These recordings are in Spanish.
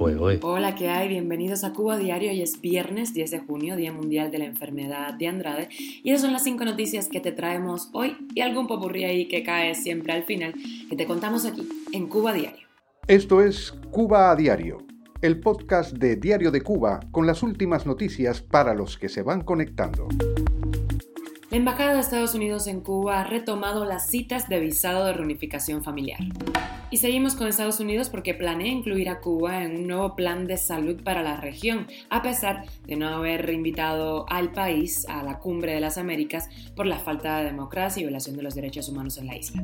fuego, ¿eh? Hola, ¿qué hay? Bienvenidos a Cuba Diario. Hoy es viernes 10 de junio, Día Mundial de la Enfermedad de Andrade. Y esas son las cinco noticias que te traemos hoy y algún popurrí ahí que cae siempre al final que te contamos aquí en Cuba Diario. Esto es Cuba a Diario, el podcast de Diario de Cuba con las últimas noticias para los que se van conectando. La Embajada de Estados Unidos en Cuba ha retomado las citas de visado de reunificación familiar. Y seguimos con Estados Unidos porque planea incluir a Cuba en un nuevo plan de salud para la región, a pesar de no haber invitado al país a la cumbre de las Américas por la falta de democracia y violación de los derechos humanos en la isla.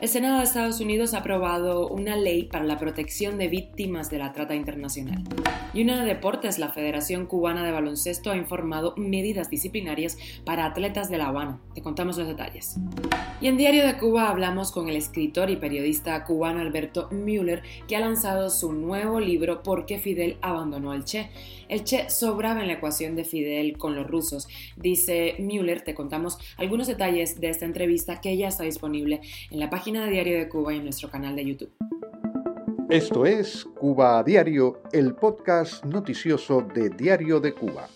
El Senado de Estados Unidos ha aprobado una ley para la protección de víctimas de la trata internacional. Y una de deportes, la Federación Cubana de Baloncesto ha informado medidas disciplinarias para atletas de La Habana. Te contamos los detalles. Y en Diario de Cuba hablamos con el escritor y periodista cubano Alberto Müller, que ha lanzado su nuevo libro ¿Por qué Fidel abandonó al Che? El Che sobraba en la ecuación de Fidel con los rusos. Dice Müller, te contamos algunos detalles de esta entrevista que ya está disponible en la página de Diario de Cuba y en nuestro canal de YouTube. Esto es Cuba a Diario, el podcast noticioso de Diario de Cuba.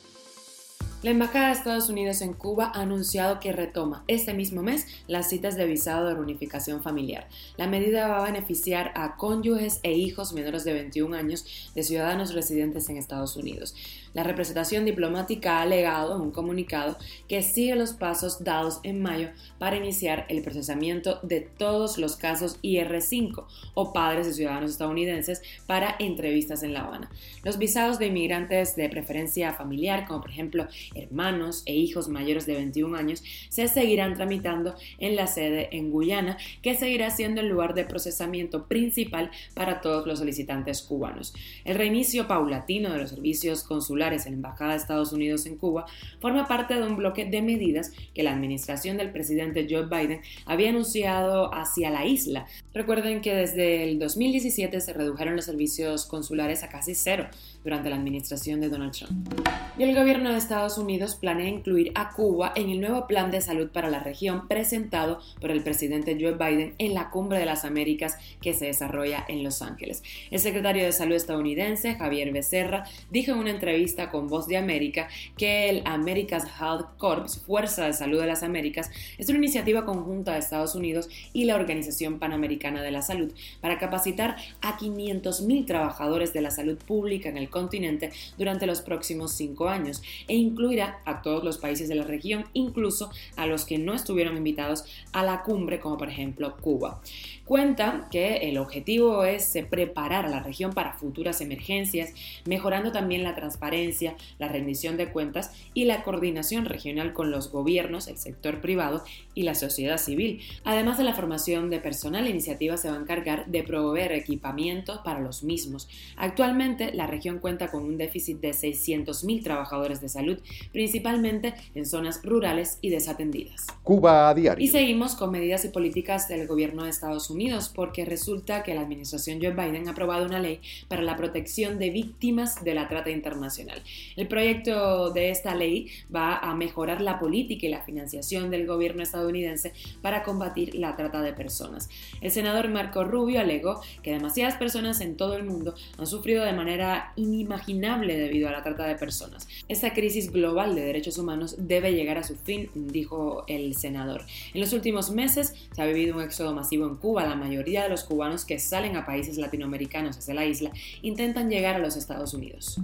La Embajada de Estados Unidos en Cuba ha anunciado que retoma este mismo mes las citas de visado de reunificación familiar. La medida va a beneficiar a cónyuges e hijos menores de 21 años de ciudadanos residentes en Estados Unidos. La representación diplomática ha alegado en un comunicado que sigue los pasos dados en mayo para iniciar el procesamiento de todos los casos IR5 o padres de ciudadanos estadounidenses para entrevistas en La Habana. Los visados de inmigrantes de preferencia familiar, como por ejemplo hermanos e hijos mayores de 21 años, se seguirán tramitando en la sede en Guyana, que seguirá siendo el lugar de procesamiento principal para todos los solicitantes cubanos. El reinicio paulatino de los servicios consulares en la Embajada de Estados Unidos en Cuba forma parte de un bloque de medidas que la administración del presidente Joe Biden había anunciado hacia la isla. Recuerden que desde el 2017 se redujeron los servicios consulares a casi cero durante la administración de Donald Trump. Y el gobierno de Estados Unidos planea incluir a Cuba en el nuevo plan de salud para la región presentado por el presidente Joe Biden en la Cumbre de las Américas que se desarrolla en Los Ángeles. El secretario de Salud estadounidense, Javier Becerra, dijo en una entrevista con Voz de América que el America's Health Corps, Fuerza de Salud de las Américas, es una iniciativa conjunta de Estados Unidos y la Organización Panamericana de la Salud para capacitar a 500.000 trabajadores de la salud pública en el continente durante los próximos cinco años e incluirá a todos los países de la región, incluso a los que no estuvieron invitados a la cumbre, como por ejemplo Cuba. Cuenta que el objetivo es preparar a la región para futuras emergencias, mejorando también la transparencia, la rendición de cuentas y la coordinación regional con los gobiernos, el sector privado y la sociedad civil. Además de la formación de personal, la iniciativa se va a encargar de proveer equipamiento para los mismos. Actualmente, la región cuenta con un déficit de 600.000 trabajadores de salud, principalmente en zonas rurales y desatendidas. Cuba a diario. Y seguimos con medidas y políticas del gobierno de Estados Unidos porque resulta que la administración Joe Biden ha aprobado una ley para la protección de víctimas de la trata internacional. El proyecto de esta ley va a mejorar la política y la financiación del gobierno estadounidense para combatir la trata de personas. El senador Marco Rubio alegó que demasiadas personas en todo el mundo han sufrido de manera inimaginable debido a la trata de personas. Esta crisis global de derechos humanos debe llegar a su fin, dijo el senador. En los últimos meses se ha vivido un éxodo masivo en Cuba, la mayoría de los cubanos que salen a países latinoamericanos desde la isla intentan llegar a los Estados Unidos.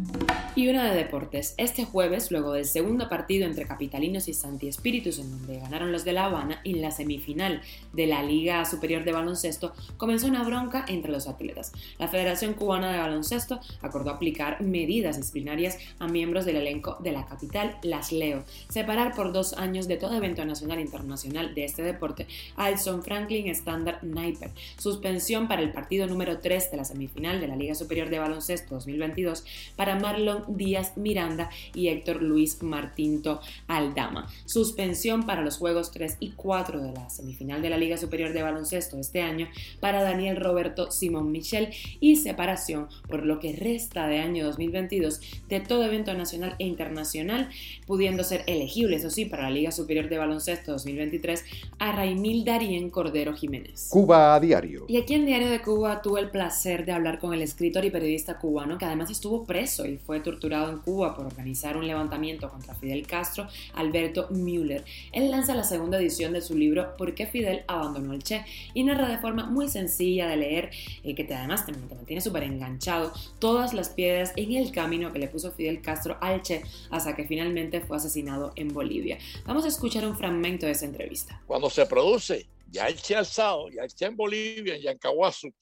Y una de deportes. Este jueves, luego del segundo partido entre Capitalinos y Santi Espíritus, en donde ganaron los de La Habana, en la semifinal de la Liga Superior de Baloncesto, comenzó una bronca entre los atletas. La Federación Cubana de Baloncesto acordó aplicar medidas disciplinarias a miembros del elenco de la capital, las Leo, separar por dos años de todo evento nacional e internacional de este deporte a Edson Franklin Standard Night Suspensión para el partido número 3 de la semifinal de la Liga Superior de Baloncesto 2022 para Marlon Díaz Miranda y Héctor Luis Martinto Aldama. Suspensión para los juegos 3 y 4 de la semifinal de la Liga Superior de Baloncesto este año para Daniel Roberto Simón Michel y separación por lo que resta de año 2022 de todo evento nacional e internacional nacional, pudiendo ser elegible, eso sí, para la Liga Superior de Baloncesto 2023 a Raimil Darien Cordero Jiménez. Cuba a diario. Y aquí en Diario de Cuba tuve el placer de hablar con el escritor y periodista cubano que además estuvo preso y fue torturado en Cuba por organizar un levantamiento contra Fidel Castro, Alberto Müller. Él lanza la segunda edición de su libro ¿Por qué Fidel abandonó el Che? y narra de forma muy sencilla de leer, eh, que te, además te, te mantiene súper enganchado, todas las piedras en el camino que le puso Fidel Castro al Che hasta que finalmente fue asesinado en Bolivia. Vamos a escuchar un fragmento de esa entrevista. Cuando se produce ya el Che alzado, ya el Che en Bolivia, en Caguasu,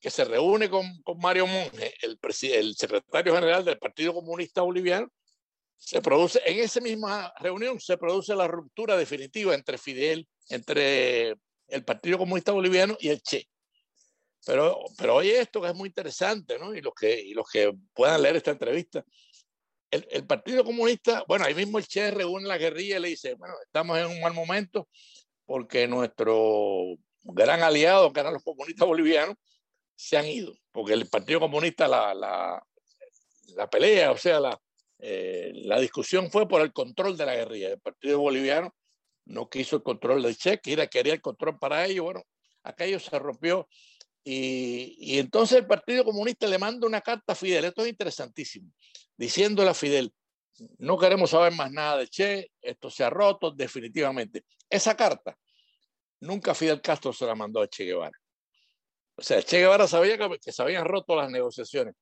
que se reúne con, Mario Monge, el, el secretario general del Partido Comunista Boliviano, se produce, en esa misma reunión se produce la ruptura definitiva entre Fidel, entre el Partido Comunista Boliviano y el Che. Pero, pero oye esto que es muy interesante, ¿no? Y los que, y los que puedan leer esta entrevista. El, el, Partido Comunista, bueno, ahí mismo el Che reúne la guerrilla y le dice, bueno, estamos en un mal momento porque nuestro gran aliado, que eran los comunistas bolivianos, se han ido, porque el Partido Comunista, la, la, la pelea, o sea, la, eh, la discusión fue por el control de la guerrilla. El Partido Boliviano no quiso el control del Che, quería el control para ellos. Bueno, aquello se rompió. Y, y, entonces el Partido Comunista le manda una carta a Fidel, esto es interesantísimo, diciéndole a Fidel, no queremos saber más nada de Che, esto se ha roto definitivamente. Esa carta nunca Fidel Castro se la mandó a Che Guevara. O sea, Che Guevara sabía que, que se habían roto las negociaciones,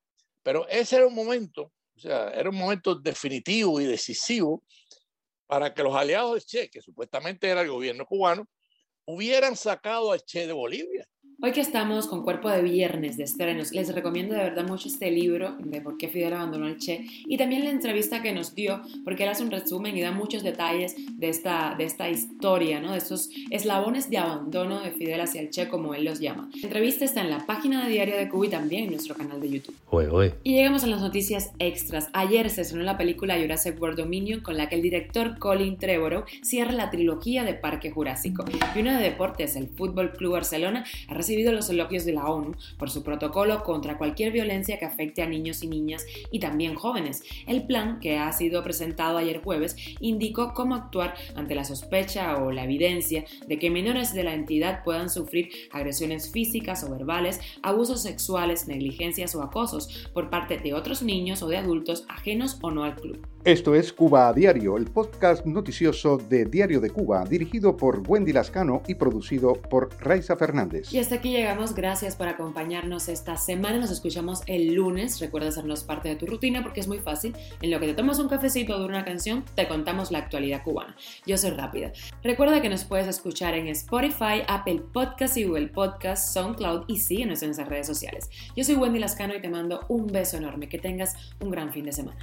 pero ese era un momento o sea, era un momento definitivo y decisivo para que los aliados de Che, que supuestamente era el gobierno cubano, hubieran sacado a Che de Bolivia. Hoy que estamos con Cuerpo de Viernes de estrenos, les recomiendo de verdad mucho este libro de por qué Fidel abandonó al Che y también la entrevista que nos dio, porque él hace un resumen y da muchos detalles de esta, de esta historia, ¿no? de estos eslabones de abandono de Fidel hacia el Che, como él los llama. La entrevista está en la página de Diario de Cuba y también en nuestro canal de YouTube. Oye, oye. Y llegamos a las noticias extras. Ayer se estrenó la película Jurassic World Dominion con la que el director Colin Trevorrow cierra la trilogía de Parque Jurásico. Y una de deportes, el Fútbol Club Barcelona, ha recibido los elogios de la ONU por su protocolo contra cualquier violencia que afecte a niños y niñas y también jóvenes. El plan, que ha sido presentado ayer jueves, indicó cómo actuar ante la sospecha o la evidencia de que menores de la entidad puedan sufrir agresiones físicas o verbales, abusos sexuales, negligencias o acosos por parte de otros niños o de adultos ajenos o no al club. Esto es Cuba a Diario, el podcast noticioso de Diario de Cuba, dirigido por Wendy Lascano y producido por Raiza Fernández. Y hasta aquí llegamos. Gracias por acompañarnos esta semana. Nos escuchamos el lunes. Recuerda hacernos parte de tu rutina porque es muy fácil. En lo que te tomas un cafecito de una canción, te contamos la actualidad cubana. Yo soy rápida. Recuerda que nos puedes escuchar en Spotify, Apple Podcast y Google Podcast, SoundCloud y síguenos en nuestras redes sociales. Yo soy Wendy Lascano y te mando un beso enorme. Que tengas un gran fin de semana.